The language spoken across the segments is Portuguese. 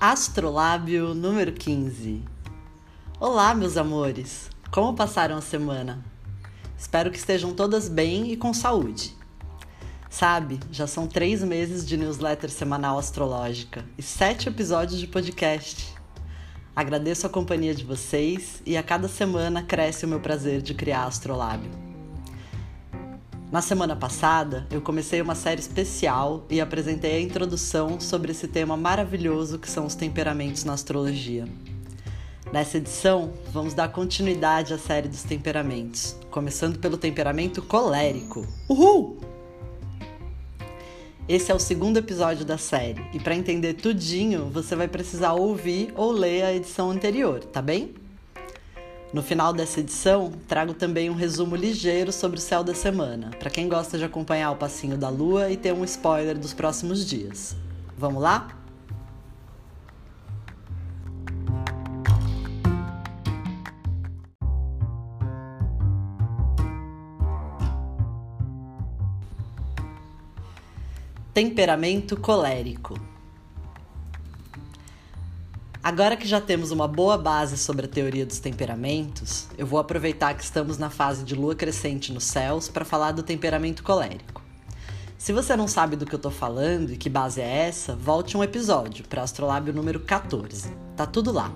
Astrolábio número 15. Olá, meus amores! Como passaram a semana? Espero que estejam todas bem e com saúde. Sabe, já são três meses de newsletter semanal astrológica e sete episódios de podcast. Agradeço a companhia de vocês e a cada semana cresce o meu prazer de criar Astrolábio. Na semana passada, eu comecei uma série especial e apresentei a introdução sobre esse tema maravilhoso que são os temperamentos na astrologia. Nessa edição, vamos dar continuidade à série dos temperamentos, começando pelo temperamento colérico. Uhul! Esse é o segundo episódio da série, e para entender tudinho, você vai precisar ouvir ou ler a edição anterior, tá bem? No final dessa edição, trago também um resumo ligeiro sobre o céu da semana, para quem gosta de acompanhar o passinho da lua e ter um spoiler dos próximos dias. Vamos lá? Temperamento colérico. Agora que já temos uma boa base sobre a teoria dos temperamentos, eu vou aproveitar que estamos na fase de lua crescente nos céus para falar do temperamento colérico. Se você não sabe do que eu estou falando e que base é essa, volte um episódio para Astrolábio número 14. Tá tudo lá.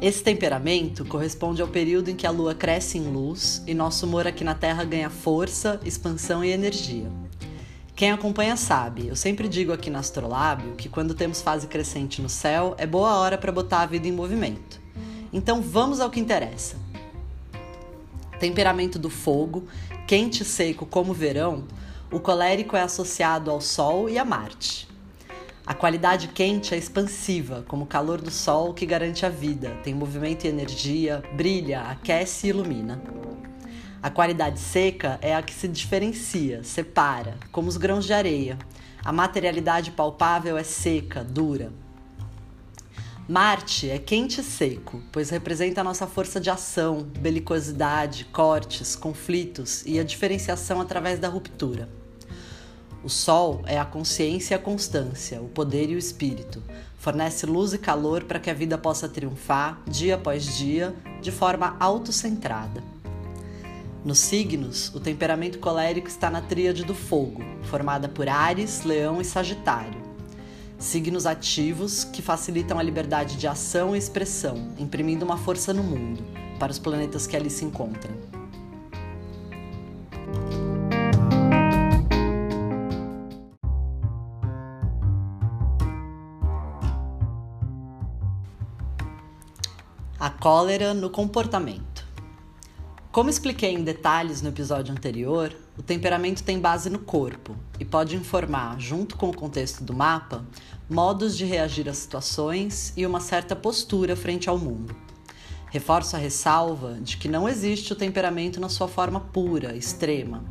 Esse temperamento corresponde ao período em que a lua cresce em luz e nosso humor aqui na Terra ganha força, expansão e energia. Quem acompanha sabe, eu sempre digo aqui na Astrolábio que quando temos fase crescente no céu, é boa hora para botar a vida em movimento. Então vamos ao que interessa. Temperamento do fogo, quente e seco como verão, o colérico é associado ao Sol e a Marte. A qualidade quente é expansiva, como o calor do Sol que garante a vida, tem movimento e energia, brilha, aquece e ilumina. A qualidade seca é a que se diferencia, separa, como os grãos de areia. A materialidade palpável é seca, dura. Marte é quente e seco, pois representa a nossa força de ação, belicosidade, cortes, conflitos e a diferenciação através da ruptura. O Sol é a consciência e a constância, o poder e o espírito. Fornece luz e calor para que a vida possa triunfar, dia após dia, de forma autocentrada. Nos signos, o temperamento colérico está na tríade do fogo, formada por Ares, Leão e Sagitário. Signos ativos que facilitam a liberdade de ação e expressão, imprimindo uma força no mundo, para os planetas que ali se encontram. A cólera no comportamento. Como expliquei em detalhes no episódio anterior, o temperamento tem base no corpo e pode informar, junto com o contexto do mapa, modos de reagir a situações e uma certa postura frente ao mundo. Reforço a ressalva de que não existe o temperamento na sua forma pura, extrema,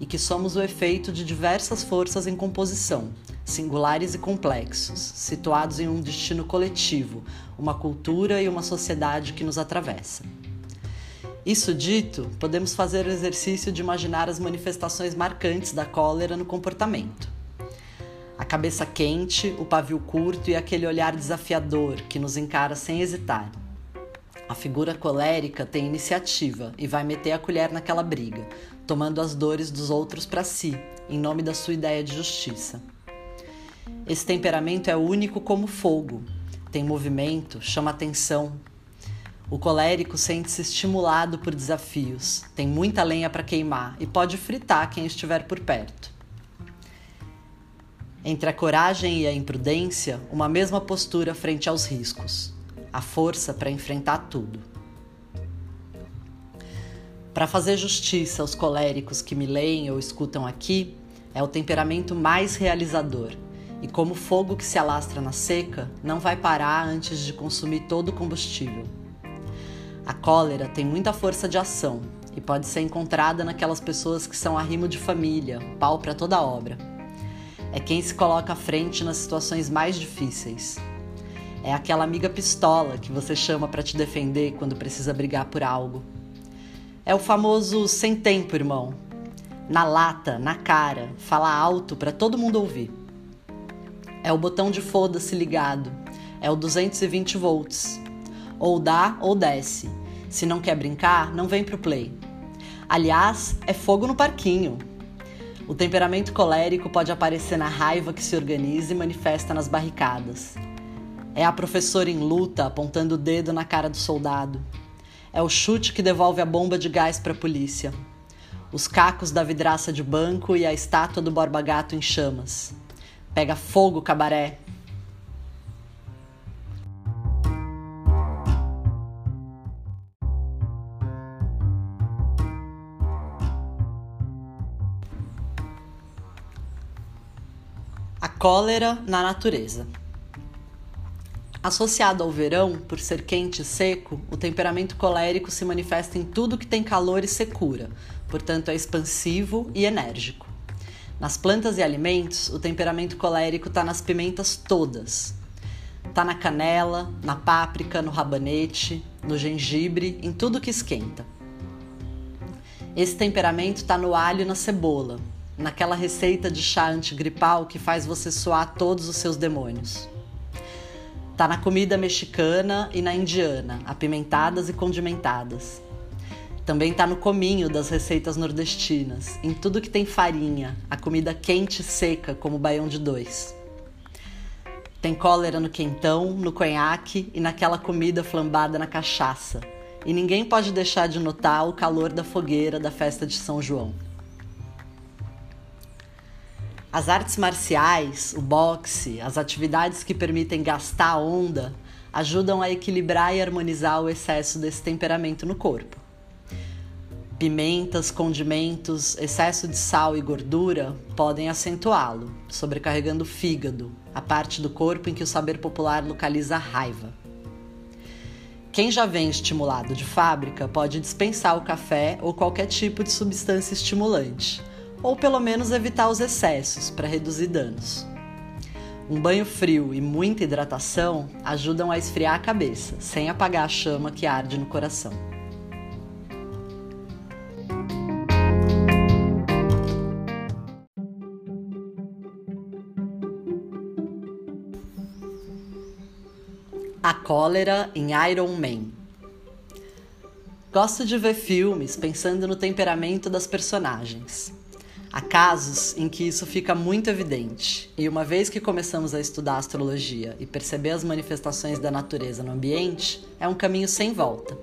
e que somos o efeito de diversas forças em composição, singulares e complexos, situados em um destino coletivo, uma cultura e uma sociedade que nos atravessa. Isso dito, podemos fazer o exercício de imaginar as manifestações marcantes da cólera no comportamento. A cabeça quente, o pavio curto e aquele olhar desafiador que nos encara sem hesitar. A figura colérica tem iniciativa e vai meter a colher naquela briga, tomando as dores dos outros para si, em nome da sua ideia de justiça. Esse temperamento é único como fogo, tem movimento, chama atenção, o colérico sente-se estimulado por desafios, tem muita lenha para queimar e pode fritar quem estiver por perto. Entre a coragem e a imprudência, uma mesma postura frente aos riscos, a força para enfrentar tudo. Para fazer justiça aos coléricos que me leem ou escutam aqui, é o temperamento mais realizador. E como fogo que se alastra na seca, não vai parar antes de consumir todo o combustível. A cólera tem muita força de ação e pode ser encontrada naquelas pessoas que são arrimo de família, pau para toda obra. É quem se coloca à frente nas situações mais difíceis. É aquela amiga pistola que você chama para te defender quando precisa brigar por algo. É o famoso sem tempo, irmão. Na lata, na cara, fala alto para todo mundo ouvir. É o botão de foda-se ligado. É o 220 volts. Ou dá ou desce. Se não quer brincar, não vem pro play. Aliás, é fogo no parquinho. O temperamento colérico pode aparecer na raiva que se organiza e manifesta nas barricadas. É a professora em luta apontando o dedo na cara do soldado. É o chute que devolve a bomba de gás para a polícia. Os cacos da vidraça de banco e a estátua do Borba Gato em chamas. Pega fogo, cabaré. Cólera na natureza. Associado ao verão, por ser quente e seco, o temperamento colérico se manifesta em tudo que tem calor e secura, portanto é expansivo e enérgico. Nas plantas e alimentos, o temperamento colérico está nas pimentas todas. Está na canela, na páprica, no rabanete, no gengibre, em tudo que esquenta. Esse temperamento está no alho e na cebola, naquela receita de chá antigripal que faz você soar todos os seus demônios. Tá na comida mexicana e na indiana, apimentadas e condimentadas. Também tá no cominho das receitas nordestinas, em tudo que tem farinha, a comida quente e seca, como o baião de dois. Tem cólera no quentão, no conhaque e naquela comida flambada na cachaça. E ninguém pode deixar de notar o calor da fogueira da festa de São João. As artes marciais, o boxe, as atividades que permitem gastar a onda ajudam a equilibrar e harmonizar o excesso desse temperamento no corpo. Pimentas, condimentos, excesso de sal e gordura podem acentuá-lo, sobrecarregando o fígado, a parte do corpo em que o saber popular localiza a raiva. Quem já vem estimulado de fábrica pode dispensar o café ou qualquer tipo de substância estimulante ou pelo menos evitar os excessos para reduzir danos. Um banho frio e muita hidratação ajudam a esfriar a cabeça, sem apagar a chama que arde no coração. A cólera em Iron Man. Gosto de ver filmes pensando no temperamento das personagens. Há casos em que isso fica muito evidente, e uma vez que começamos a estudar astrologia e perceber as manifestações da natureza no ambiente, é um caminho sem volta.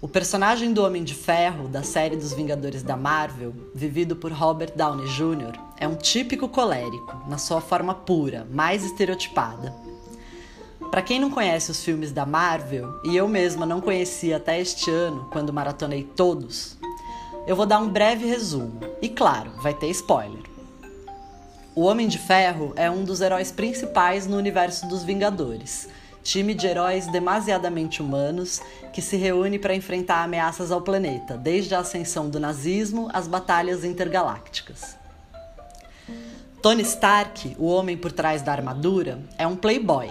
O personagem do Homem de Ferro, da série dos Vingadores da Marvel, vivido por Robert Downey Jr., é um típico colérico, na sua forma pura, mais estereotipada. Para quem não conhece os filmes da Marvel, e eu mesma não conhecia até este ano, quando maratonei todos, eu vou dar um breve resumo. E claro, vai ter spoiler. O Homem de Ferro é um dos heróis principais no universo dos Vingadores, time de heróis demasiadamente humanos que se reúne para enfrentar ameaças ao planeta, desde a ascensão do nazismo às batalhas intergalácticas. Tony Stark, o homem por trás da armadura, é um playboy,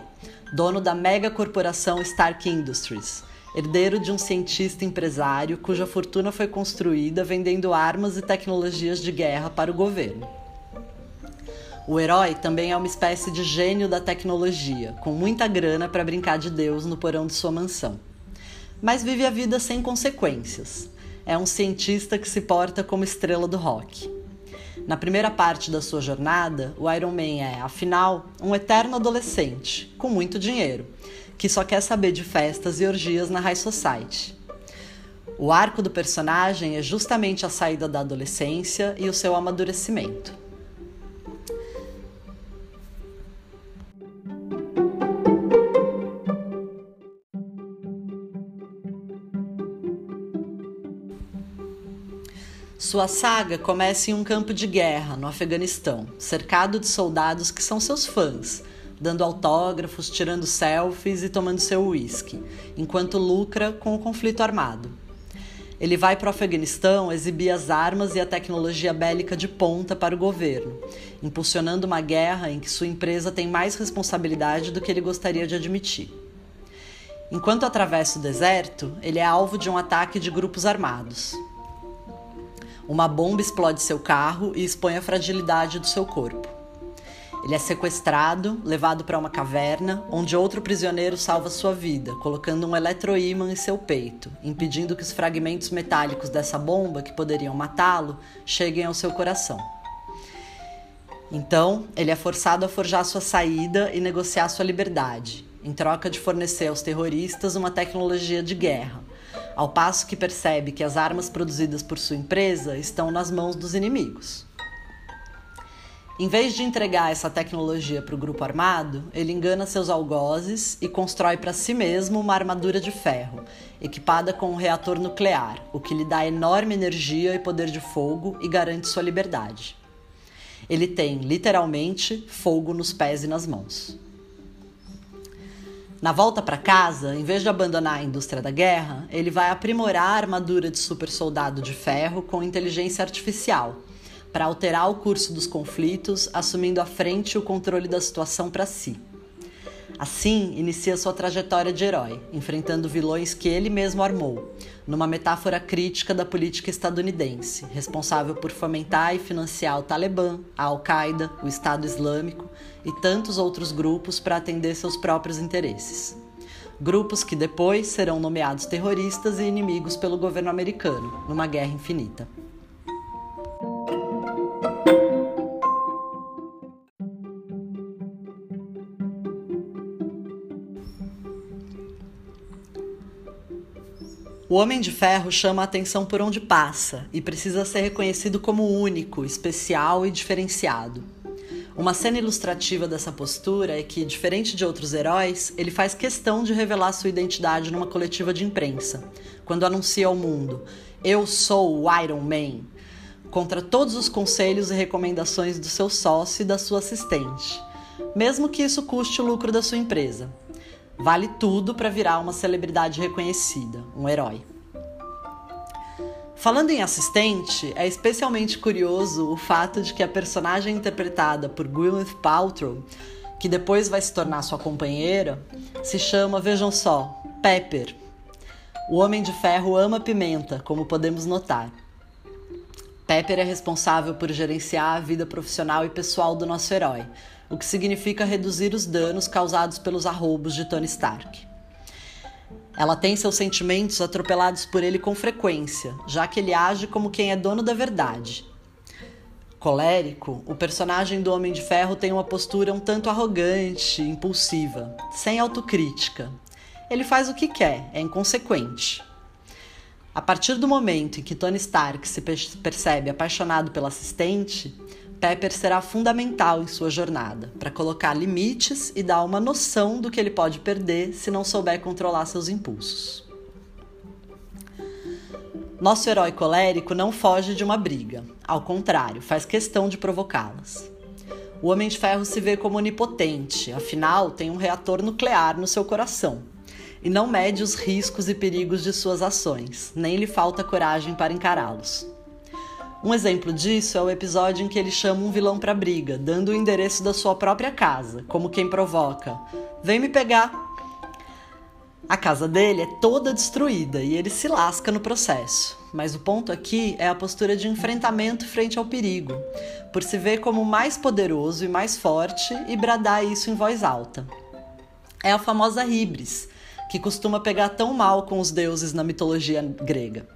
dono da mega corporação Stark Industries herdeiro de um cientista empresário cuja fortuna foi construída vendendo armas e tecnologias de guerra para o governo. O herói também é uma espécie de gênio da tecnologia, com muita grana para brincar de Deus no porão de sua mansão. Mas vive a vida sem consequências. É um cientista que se porta como estrela do rock. Na primeira parte da sua jornada, o Iron Man é, afinal, um eterno adolescente, com muito dinheiro, que só quer saber de festas e orgias na High Society. O arco do personagem é justamente a saída da adolescência e o seu amadurecimento. Sua saga começa em um campo de guerra no Afeganistão, cercado de soldados que são seus fãs, dando autógrafos, tirando selfies e tomando seu uísque, enquanto lucra com o conflito armado. Ele vai para o Afeganistão exibir as armas e a tecnologia bélica de ponta para o governo, impulsionando uma guerra em que sua empresa tem mais responsabilidade do que ele gostaria de admitir. Enquanto atravessa o deserto, ele é alvo de um ataque de grupos armados. Uma bomba explode seu carro e expõe a fragilidade do seu corpo. Ele é sequestrado, levado para uma caverna, onde outro prisioneiro salva sua vida, colocando um eletroímã em seu peito, impedindo que os fragmentos metálicos dessa bomba, que poderiam matá-lo, cheguem ao seu coração. Então, ele é forçado a forjar sua saída e negociar sua liberdade, em troca de fornecer aos terroristas uma tecnologia de guerra, ao passo que percebe que as armas produzidas por sua empresa estão nas mãos dos inimigos. Em vez de entregar essa tecnologia para o grupo armado, ele engana seus algozes e constrói para si mesmo uma armadura de ferro, equipada com um reator nuclear, o que lhe dá enorme energia e poder de fogo e garante sua liberdade. Ele tem, literalmente, fogo nos pés e nas mãos. Na volta para casa, em vez de abandonar a indústria da guerra, ele vai aprimorar a armadura de super soldado de ferro com inteligência artificial para alterar o curso dos conflitos, assumindo à frente o controle da situação para si. Assim, inicia sua trajetória de herói, enfrentando vilões que ele mesmo armou, numa metáfora crítica da política estadunidense, responsável por fomentar e financiar o Talibã, a Al-Qaeda, o Estado Islâmico e tantos outros grupos para atender seus próprios interesses. Grupos que depois serão nomeados terroristas e inimigos pelo governo americano, numa guerra infinita. O Homem de Ferro chama a atenção por onde passa e precisa ser reconhecido como único, especial e diferenciado. Uma cena ilustrativa dessa postura é que, diferente de outros heróis, ele faz questão de revelar sua identidade numa coletiva de imprensa, quando anuncia ao mundo: Eu sou o Iron Man, contra todos os conselhos e recomendações do seu sócio e da sua assistente, mesmo que isso custe o lucro da sua empresa. Vale tudo para virar uma celebridade reconhecida, um herói. Falando em assistente, é especialmente curioso o fato de que a personagem interpretada por Gwyneth Paltrow, que depois vai se tornar sua companheira, se chama, vejam só, Pepper. O Homem de Ferro ama pimenta, como podemos notar. Pepper é responsável por gerenciar a vida profissional e pessoal do nosso herói, o que significa reduzir os danos causados pelos arroubos de Tony Stark. Ela tem seus sentimentos atropelados por ele com frequência, já que ele age como quem é dono da verdade. Colérico, o personagem do Homem de Ferro tem uma postura um tanto arrogante, impulsiva, sem autocrítica. Ele faz o que quer, é inconsequente. A partir do momento em que Tony Stark se percebe apaixonado pela assistente, Pepper será fundamental em sua jornada para colocar limites e dar uma noção do que ele pode perder se não souber controlar seus impulsos. Nosso herói colérico não foge de uma briga, ao contrário, faz questão de provocá-las. O Homem de Ferro se vê como onipotente, afinal, tem um reator nuclear no seu coração e não mede os riscos e perigos de suas ações, nem lhe falta coragem para encará-los. Um exemplo disso é o episódio em que ele chama um vilão para briga, dando o endereço da sua própria casa, como quem provoca: Vem me pegar! A casa dele é toda destruída e ele se lasca no processo. Mas o ponto aqui é a postura de enfrentamento frente ao perigo, por se ver como mais poderoso e mais forte e bradar isso em voz alta. É a famosa hibris, que costuma pegar tão mal com os deuses na mitologia grega.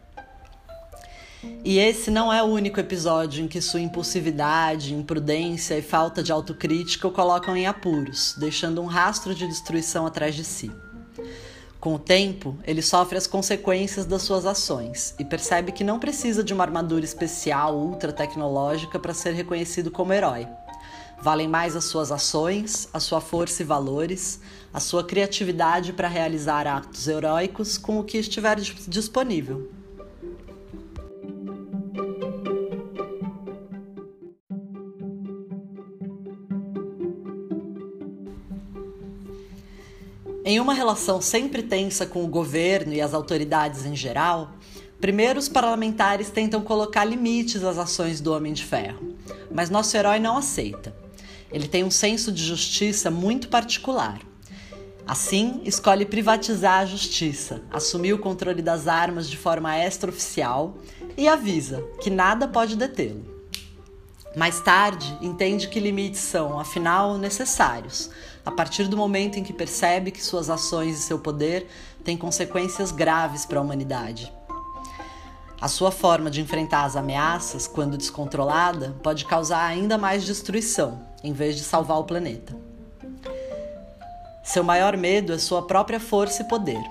E esse não é o único episódio em que sua impulsividade, imprudência e falta de autocrítica o colocam em apuros, deixando um rastro de destruição atrás de si. Com o tempo, ele sofre as consequências das suas ações e percebe que não precisa de uma armadura especial ultra tecnológica para ser reconhecido como herói. Valem mais as suas ações, a sua força e valores, a sua criatividade para realizar atos heróicos com o que estiver disponível. Em uma relação sempre tensa com o governo e as autoridades em geral, primeiro os parlamentares tentam colocar limites às ações do Homem de Ferro, mas nosso herói não aceita. Ele tem um senso de justiça muito particular. Assim, escolhe privatizar a justiça, assumir o controle das armas de forma extraoficial e avisa que nada pode detê-lo. Mais tarde, entende que limites são, afinal, necessários, a partir do momento em que percebe que suas ações e seu poder têm consequências graves para a humanidade. A sua forma de enfrentar as ameaças, quando descontrolada, pode causar ainda mais destruição, em vez de salvar o planeta. Seu maior medo é sua própria força e poder.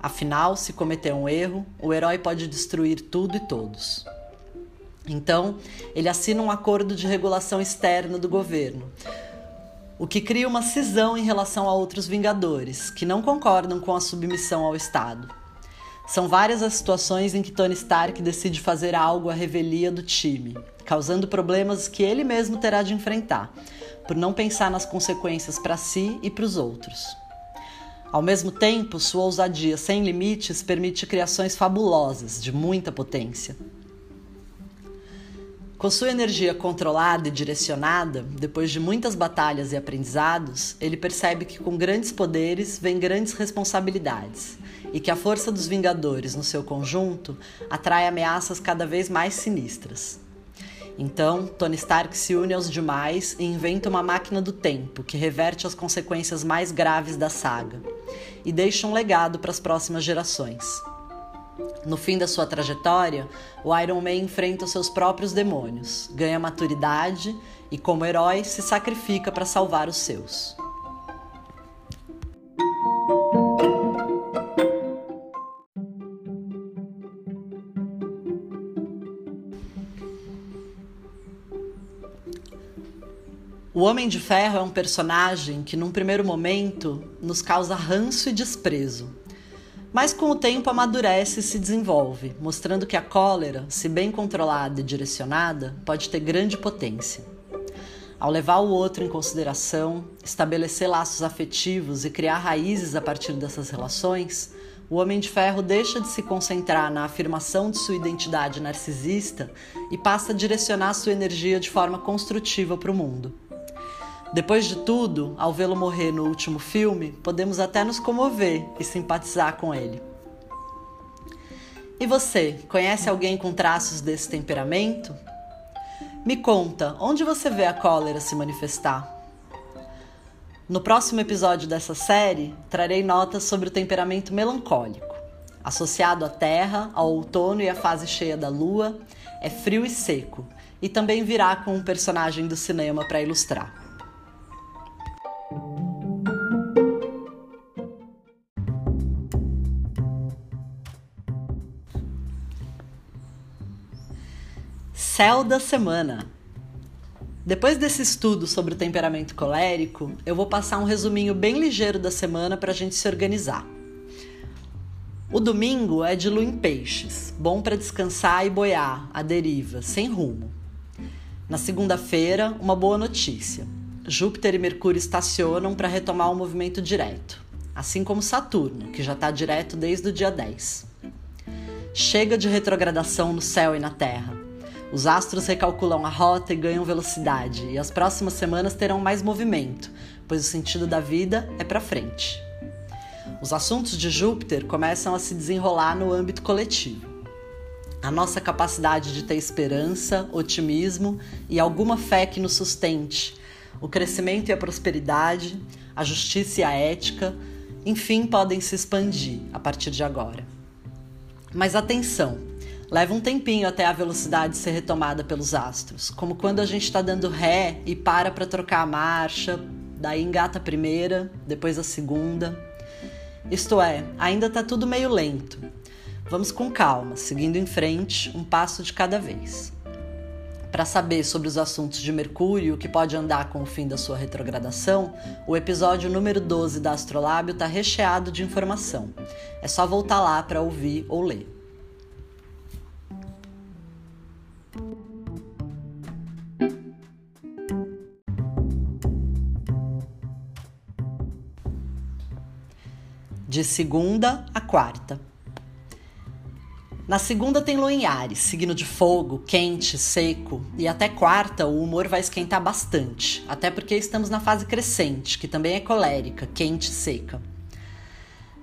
Afinal, se cometer um erro, o herói pode destruir tudo e todos. Então, ele assina um acordo de regulação externa do governo, o que cria uma cisão em relação a outros Vingadores, que não concordam com a submissão ao Estado. São várias as situações em que Tony Stark decide fazer algo à revelia do time, causando problemas que ele mesmo terá de enfrentar, por não pensar nas consequências para si e para os outros. Ao mesmo tempo, sua ousadia sem limites permite criações fabulosas, de muita potência. Com sua energia controlada e direcionada, depois de muitas batalhas e aprendizados, ele percebe que com grandes poderes vem grandes responsabilidades e que a força dos Vingadores no seu conjunto atrai ameaças cada vez mais sinistras. Então, Tony Stark se une aos demais e inventa uma máquina do tempo que reverte as consequências mais graves da saga e deixa um legado para as próximas gerações. No fim da sua trajetória, o Iron Man enfrenta os seus próprios demônios, ganha maturidade e, como herói, se sacrifica para salvar os seus. O Homem de Ferro é um personagem que, num primeiro momento, nos causa ranço e desprezo. Mas com o tempo amadurece e se desenvolve, mostrando que a cólera, se bem controlada e direcionada, pode ter grande potência. Ao levar o outro em consideração, estabelecer laços afetivos e criar raízes a partir dessas relações, o Homem de Ferro deixa de se concentrar na afirmação de sua identidade narcisista e passa a direcionar sua energia de forma construtiva para o mundo. Depois de tudo, ao vê-lo morrer no último filme, podemos até nos comover e simpatizar com ele. E você, conhece alguém com traços desse temperamento? Me conta, onde você vê a cólera se manifestar? No próximo episódio dessa série, trarei notas sobre o temperamento melancólico. Associado à terra, ao outono e à fase cheia da lua, é frio e seco, e também virá com um personagem do cinema para ilustrar. Céu da semana. Depois desse estudo sobre o temperamento colérico, eu vou passar um resuminho bem ligeiro da semana para a gente se organizar. O domingo é de lua em peixes, bom para descansar e boiar, à deriva, sem rumo. Na segunda-feira, uma boa notícia. Júpiter e Mercúrio estacionam para retomar o movimento direto, assim como Saturno, que já está direto desde o dia 10. Chega de retrogradação no céu e na Terra. Os astros recalculam a rota e ganham velocidade, e as próximas semanas terão mais movimento, pois o sentido da vida é para frente. Os assuntos de Júpiter começam a se desenrolar no âmbito coletivo. A nossa capacidade de ter esperança, otimismo e alguma fé que nos sustente, o crescimento e a prosperidade, a justiça e a ética, enfim, podem se expandir a partir de agora. Mas atenção! Leva um tempinho até a velocidade ser retomada pelos astros, como quando a gente está dando ré e para para trocar a marcha, daí engata a primeira, depois a segunda. Isto é, ainda está tudo meio lento. Vamos com calma, seguindo em frente, um passo de cada vez. Para saber sobre os assuntos de Mercúrio, que pode andar com o fim da sua retrogradação, o episódio número 12 da Astrolábio está recheado de informação. É só voltar lá para ouvir ou ler. De segunda a quarta. Na segunda tem lua em Ares, signo de fogo, quente, seco, e até quarta o humor vai esquentar bastante, até porque estamos na fase crescente, que também é colérica, quente e seca.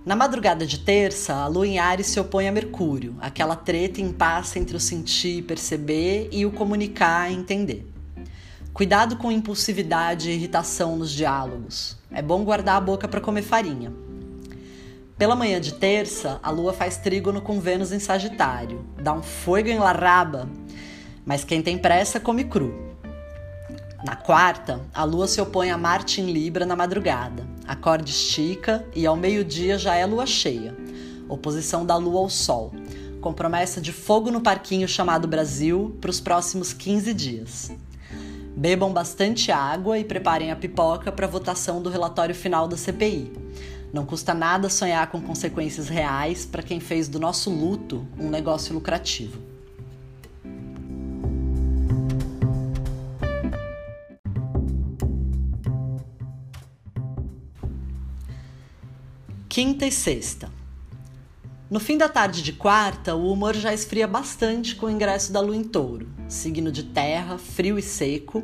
Na madrugada de terça, a lua em Ares se opõe a Mercúrio, aquela treta em paz entre o sentir perceber e o comunicar e entender. Cuidado com impulsividade e irritação nos diálogos. É bom guardar a boca para comer farinha. Pela manhã de terça, a lua faz trígono com Vênus em Sagitário. Dá um fogo em larraba. Mas quem tem pressa come cru. Na quarta, a lua se opõe a Marte em Libra na madrugada. A corda estica e ao meio-dia já é lua cheia. Oposição da lua ao sol. Com promessa de fogo no parquinho chamado Brasil para os próximos 15 dias. Bebam bastante água e preparem a pipoca para a votação do relatório final da CPI. Não custa nada sonhar com consequências reais para quem fez do nosso luto um negócio lucrativo. Quinta e sexta. No fim da tarde de quarta, o humor já esfria bastante com o ingresso da lua em touro, signo de terra, frio e seco,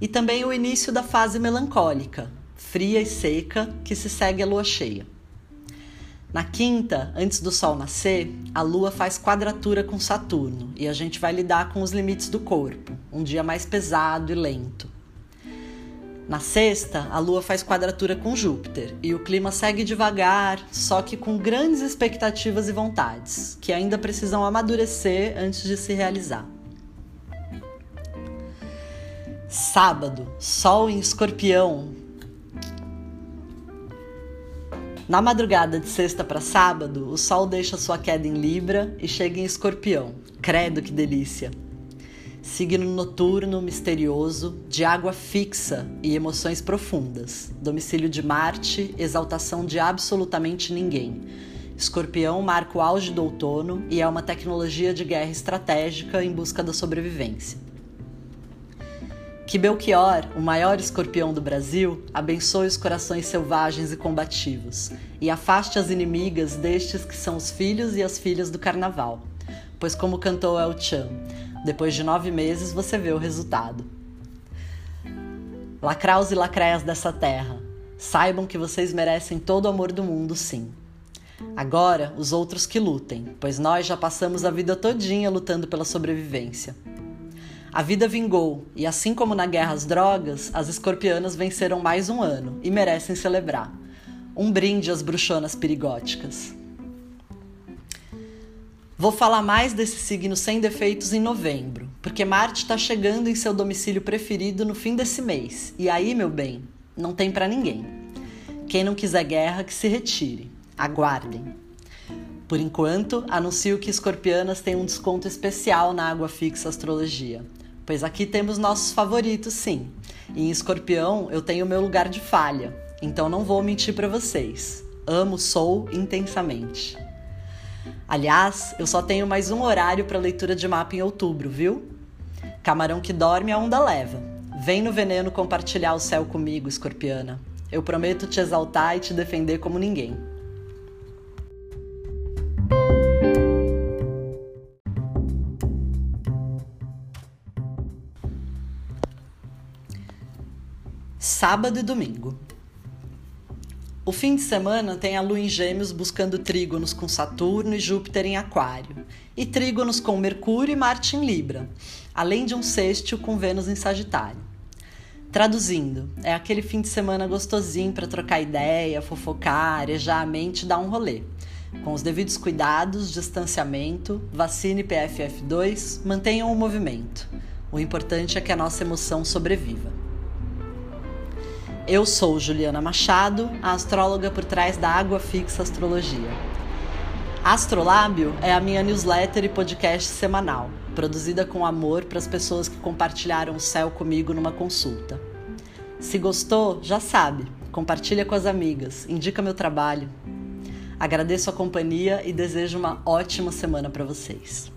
e também o início da fase melancólica, fria e seca que se segue a lua cheia. Na quinta, antes do sol nascer, a lua faz quadratura com Saturno e a gente vai lidar com os limites do corpo, um dia mais pesado e lento. Na sexta, a lua faz quadratura com Júpiter e o clima segue devagar, só que com grandes expectativas e vontades, que ainda precisam amadurecer antes de se realizar. Sábado, Sol em Escorpião, Na madrugada de sexta para sábado, o Sol deixa sua queda em Libra e chega em Escorpião. Credo que delícia! Signo noturno, misterioso, de água fixa e emoções profundas. Domicílio de Marte, exaltação de absolutamente ninguém. Escorpião marca o auge do outono e é uma tecnologia de guerra estratégica em busca da sobrevivência. Que Belchior, o maior escorpião do Brasil, abençoe os corações selvagens e combativos e afaste as inimigas destes que são os filhos e as filhas do carnaval. Pois, como cantou El Chan, depois de nove meses você vê o resultado. Lacraus e lacreias dessa terra, saibam que vocês merecem todo o amor do mundo, sim. Agora, os outros que lutem, pois nós já passamos a vida todinha lutando pela sobrevivência. A vida vingou, e assim como na guerra às drogas, as escorpianas venceram mais um ano e merecem celebrar. Um brinde às bruxonas perigóticas. Vou falar mais desse signo sem defeitos em novembro, porque Marte está chegando em seu domicílio preferido no fim desse mês. E aí, meu bem, não tem para ninguém. Quem não quiser guerra, que se retire. Aguardem. Por enquanto, anuncio que escorpianas têm um desconto especial na Água Fixa Astrologia. Pois aqui temos nossos favoritos, sim. Em escorpião eu tenho meu lugar de falha, então não vou mentir para vocês. Amo, sou intensamente. Aliás, eu só tenho mais um horário para leitura de mapa em outubro, viu? Camarão que dorme a onda leva. Vem no veneno compartilhar o céu comigo, escorpiana. Eu prometo te exaltar e te defender como ninguém. Sábado e domingo. O fim de semana tem a lua em Gêmeos buscando trígonos com Saturno e Júpiter em Aquário, e trígonos com Mercúrio e Marte em Libra, além de um sextil com Vênus em Sagitário. Traduzindo, é aquele fim de semana gostosinho para trocar ideia, fofocar, arejar a mente e dar um rolê. Com os devidos cuidados, distanciamento, vacine PFF2, mantenham o movimento. O importante é que a nossa emoção sobreviva. Eu sou Juliana Machado, a astróloga por trás da Água Fixa Astrologia. Astrolábio é a minha newsletter e podcast semanal, produzida com amor para as pessoas que compartilharam o céu comigo numa consulta. Se gostou, já sabe, compartilha com as amigas, indica meu trabalho. Agradeço a companhia e desejo uma ótima semana para vocês.